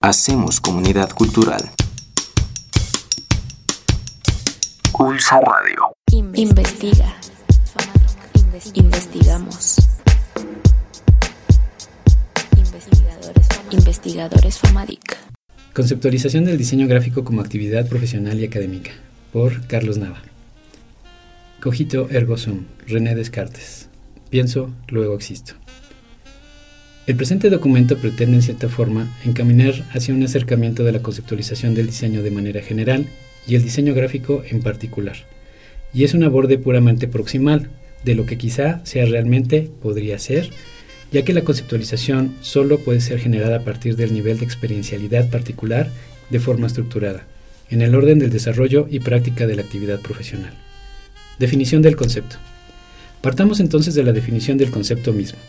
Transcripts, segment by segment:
Hacemos comunidad cultural. Pulsa Radio. Investiga. Investigamos. Investigadores, Investigadores FAMADIC. Conceptualización del diseño gráfico como actividad profesional y académica. Por Carlos Nava. Cogito ergo sum. René Descartes. Pienso, luego existo. El presente documento pretende en cierta forma encaminar hacia un acercamiento de la conceptualización del diseño de manera general y el diseño gráfico en particular, y es un aborde puramente proximal de lo que quizá sea realmente podría ser, ya que la conceptualización solo puede ser generada a partir del nivel de experiencialidad particular de forma estructurada, en el orden del desarrollo y práctica de la actividad profesional. Definición del concepto. Partamos entonces de la definición del concepto mismo.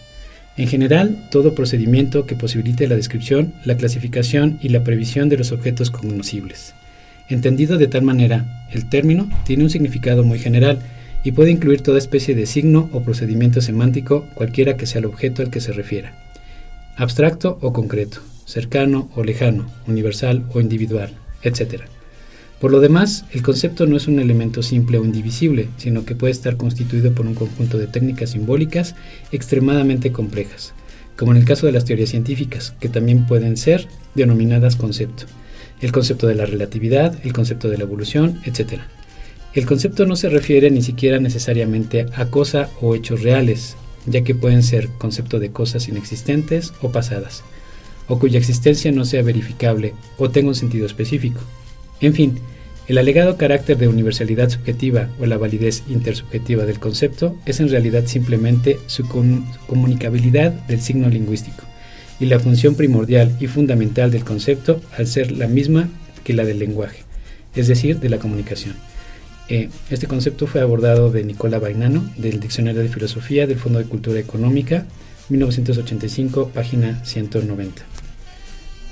En general, todo procedimiento que posibilite la descripción, la clasificación y la previsión de los objetos conocibles. Entendido de tal manera, el término tiene un significado muy general y puede incluir toda especie de signo o procedimiento semántico, cualquiera que sea el objeto al que se refiera. Abstracto o concreto, cercano o lejano, universal o individual, etc. Por lo demás, el concepto no es un elemento simple o indivisible, sino que puede estar constituido por un conjunto de técnicas simbólicas extremadamente complejas, como en el caso de las teorías científicas, que también pueden ser denominadas concepto. El concepto de la relatividad, el concepto de la evolución, etc. El concepto no se refiere ni siquiera necesariamente a cosa o hechos reales, ya que pueden ser concepto de cosas inexistentes o pasadas, o cuya existencia no sea verificable o tenga un sentido específico. En fin, el alegado carácter de universalidad subjetiva o la validez intersubjetiva del concepto es en realidad simplemente su comunicabilidad del signo lingüístico y la función primordial y fundamental del concepto al ser la misma que la del lenguaje, es decir, de la comunicación. Eh, este concepto fue abordado de Nicola Bainano, del Diccionario de Filosofía del Fondo de Cultura Económica, 1985, página 190.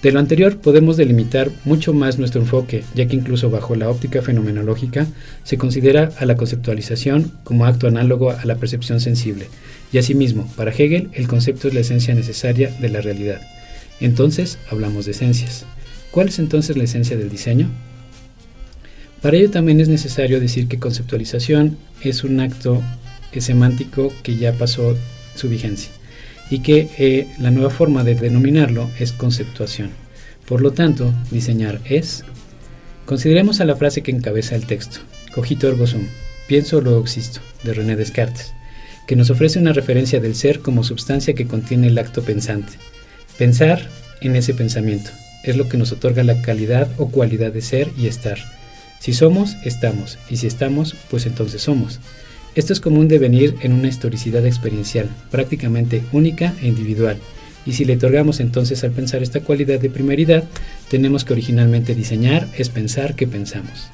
De lo anterior podemos delimitar mucho más nuestro enfoque, ya que incluso bajo la óptica fenomenológica se considera a la conceptualización como acto análogo a la percepción sensible, y asimismo, para Hegel, el concepto es la esencia necesaria de la realidad. Entonces, hablamos de esencias. ¿Cuál es entonces la esencia del diseño? Para ello también es necesario decir que conceptualización es un acto semántico que ya pasó su vigencia y que eh, la nueva forma de denominarlo es conceptuación. Por lo tanto, diseñar es... Consideremos a la frase que encabeza el texto, cogito ergo sum, pienso luego existo, de René Descartes, que nos ofrece una referencia del ser como sustancia que contiene el acto pensante. Pensar en ese pensamiento es lo que nos otorga la calidad o cualidad de ser y estar. Si somos, estamos, y si estamos, pues entonces somos. Esto es como un devenir en una historicidad experiencial, prácticamente única e individual, y si le otorgamos entonces al pensar esta cualidad de primeridad, tenemos que originalmente diseñar es pensar que pensamos.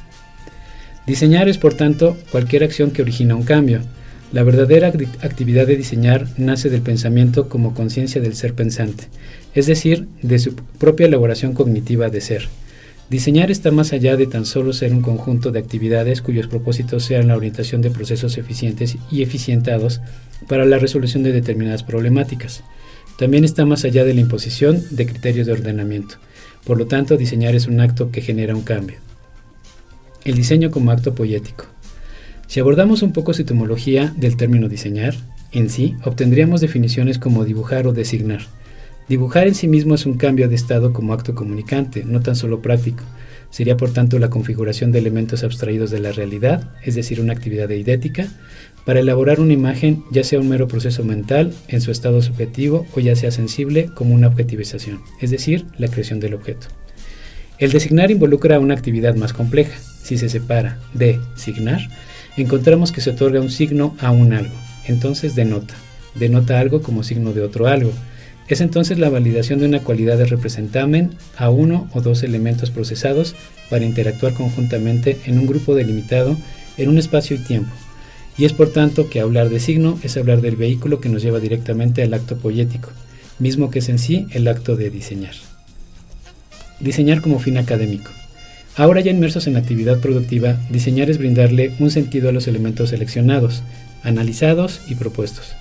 Diseñar es por tanto cualquier acción que origina un cambio. La verdadera actividad de diseñar nace del pensamiento como conciencia del ser pensante, es decir, de su propia elaboración cognitiva de ser. Diseñar está más allá de tan solo ser un conjunto de actividades cuyos propósitos sean la orientación de procesos eficientes y eficientados para la resolución de determinadas problemáticas. También está más allá de la imposición de criterios de ordenamiento. Por lo tanto, diseñar es un acto que genera un cambio. El diseño como acto poético. Si abordamos un poco su etimología del término diseñar, en sí obtendríamos definiciones como dibujar o designar. Dibujar en sí mismo es un cambio de estado como acto comunicante, no tan solo práctico. Sería por tanto la configuración de elementos abstraídos de la realidad, es decir, una actividad eidética, para elaborar una imagen, ya sea un mero proceso mental en su estado subjetivo o ya sea sensible como una objetivización, es decir, la creación del objeto. El designar involucra una actividad más compleja. Si se separa de signar, encontramos que se otorga un signo a un algo, entonces denota. Denota algo como signo de otro algo, Es entonces la validación de una cualidad de representamen a uno o dos elementos procesados para interactuar conjuntamente en un grupo delimitado en un espacio y tiempo. Y es por tanto que hablar de signo es hablar del vehículo que nos lleva directamente al acto poético, mismo que es en sí el acto de diseñar. Diseñar como fin académico. Ahora ya inmersos en la actividad productiva, diseñar es brindarle un sentido a los elementos seleccionados, analizados y propuestos.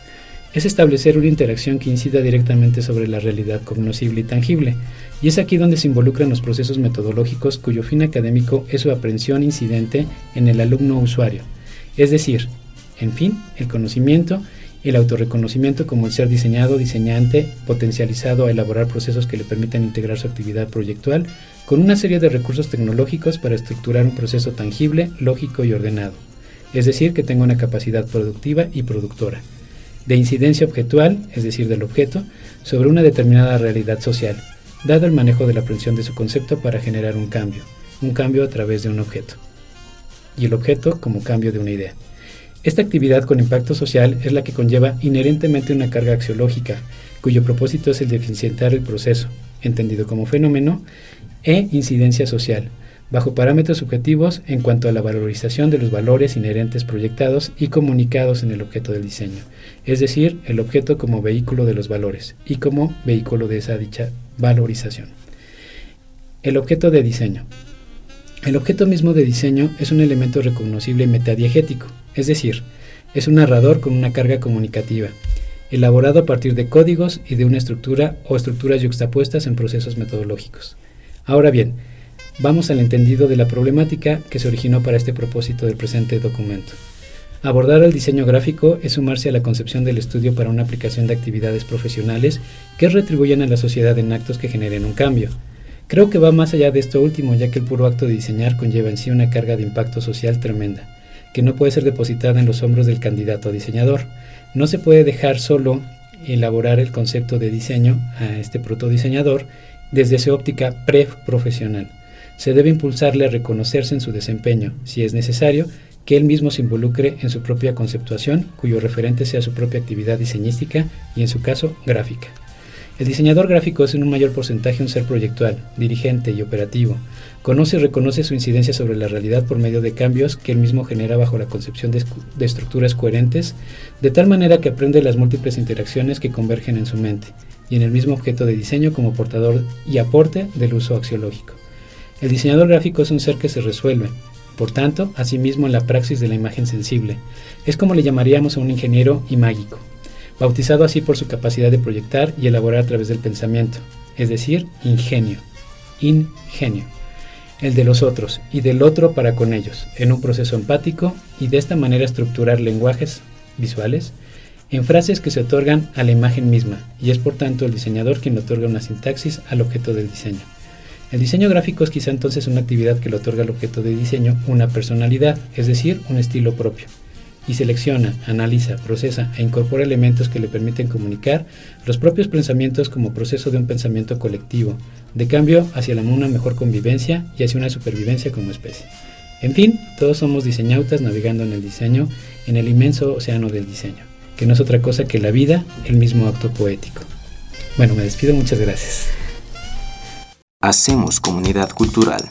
Es establecer una interacción que incida directamente sobre la realidad cognoscible y tangible, y es aquí donde se involucran los procesos metodológicos cuyo fin académico es su aprehensión incidente en el alumno usuario, es decir, en fin, el conocimiento el autorreconocimiento como el ser diseñado, diseñante, potencializado a elaborar procesos que le permitan integrar su actividad proyectual con una serie de recursos tecnológicos para estructurar un proceso tangible, lógico y ordenado, es decir, que tenga una capacidad productiva y productora, de incidencia objetual, es decir, del objeto, sobre una determinada realidad social, dado el manejo de la aprehensión de su concepto para generar un cambio, un cambio a través de un objeto, y el objeto como cambio de una idea. Esta actividad con impacto social es la que conlleva inherentemente una carga axiológica, cuyo propósito es el de el proceso, entendido como fenómeno, e incidencia social, bajo parámetros subjetivos en cuanto a la valorización de los valores inherentes proyectados y comunicados en el objeto del diseño, es decir, el objeto como vehículo de los valores y como vehículo de esa dicha valorización. El objeto de diseño. El objeto mismo de diseño es un elemento reconocible metadiegético, es decir, es un narrador con una carga comunicativa, elaborado a partir de códigos y de una estructura o estructuras yuxtapuestas en procesos metodológicos. Ahora bien, vamos al entendido de la problemática que se originó para este propósito del presente documento. Abordar el diseño gráfico es sumarse a la concepción del estudio para una aplicación de actividades profesionales que retribuyan a la sociedad en actos que generen un cambio. Creo que va más allá de esto último, ya que el puro acto de diseñar conlleva en sí una carga de impacto social tremenda que no puede ser depositada en los hombros del candidato a diseñador. No se puede dejar solo elaborar el concepto de diseño a este protodiseñador desde su óptica pre-profesional. Se debe impulsarle a reconocerse en su desempeño, si es necesario, que él mismo se involucre en su propia conceptuación, cuyo referente sea su propia actividad diseñística y en su caso gráfica. El diseñador gráfico es en un mayor porcentaje un ser proyectual, dirigente y operativo. Conoce y reconoce su incidencia sobre la realidad por medio de cambios que él mismo genera bajo la concepción de, estructuras coherentes, de tal manera que aprende las múltiples interacciones que convergen en su mente y en el mismo objeto de diseño como portador y aporte del uso axiológico. El diseñador gráfico es un ser que se resuelve, por tanto, asimismo en la praxis de la imagen sensible. Es como le llamaríamos a un ingeniero y mágico, bautizado así por su capacidad de proyectar y elaborar a través del pensamiento, es decir, ingenio, ingenio, el de los otros y del otro para con ellos, en un proceso empático y de esta manera estructurar lenguajes visuales en frases que se otorgan a la imagen misma, y es por tanto el diseñador quien otorga una sintaxis al objeto del diseño. El diseño gráfico es quizá entonces una actividad que le otorga al objeto de diseño una personalidad, es decir, un estilo propio y selecciona, analiza, procesa e incorpora elementos que le permiten comunicar los propios pensamientos como proceso de un pensamiento colectivo, de cambio hacia una mejor convivencia y hacia una supervivencia como especie. En fin, todos somos diseñautas navegando en el diseño, en el inmenso océano del diseño, que no es otra cosa que la vida, el mismo acto poético. Bueno, me despido, muchas gracias. Hacemos comunidad cultural.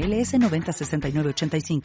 LS 906985.